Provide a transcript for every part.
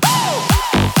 Bye.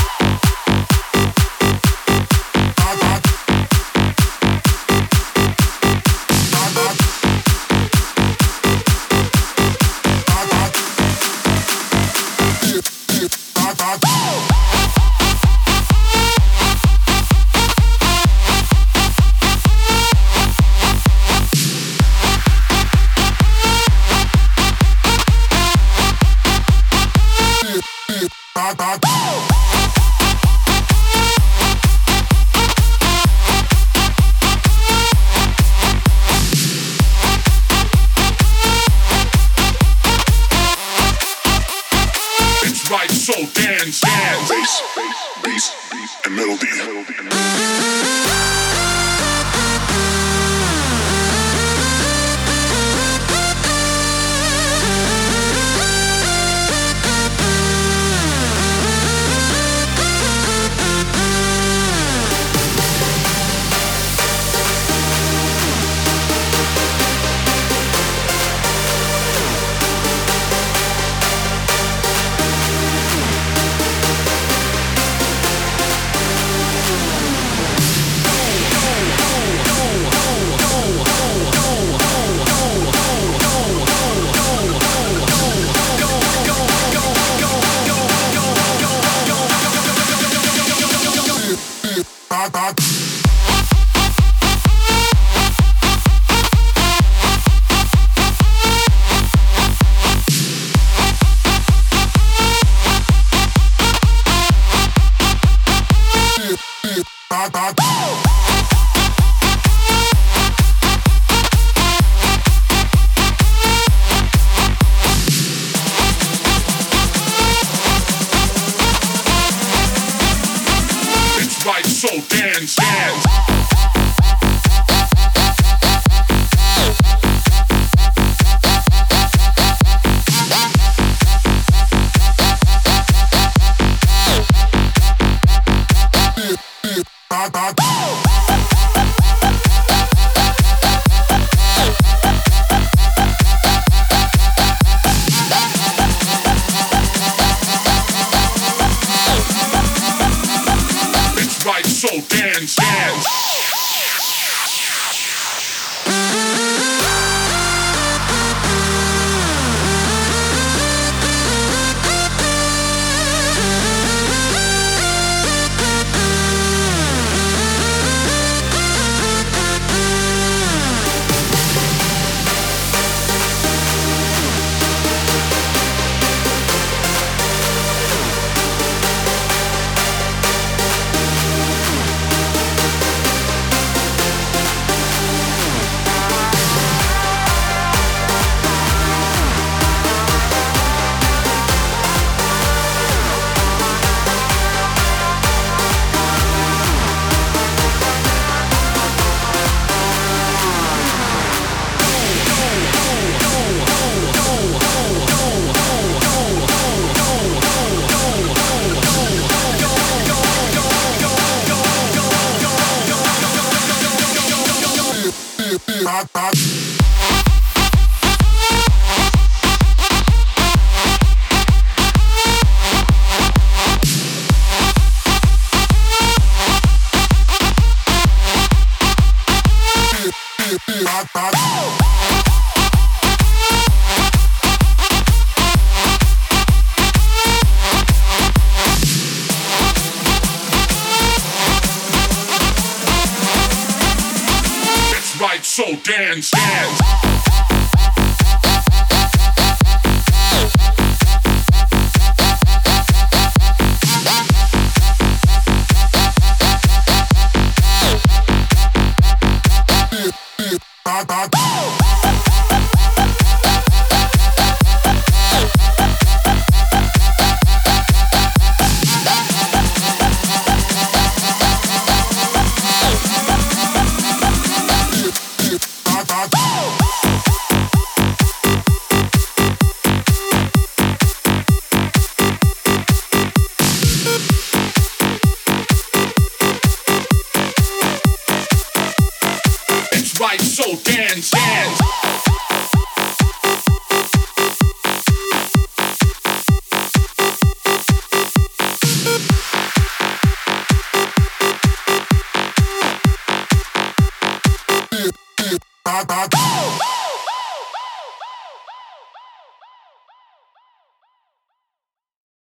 right, so dance, dance. Bass, bass, bass, and melody. melody. so dance, dance. dance, dance. so dance, dance. go. Rock.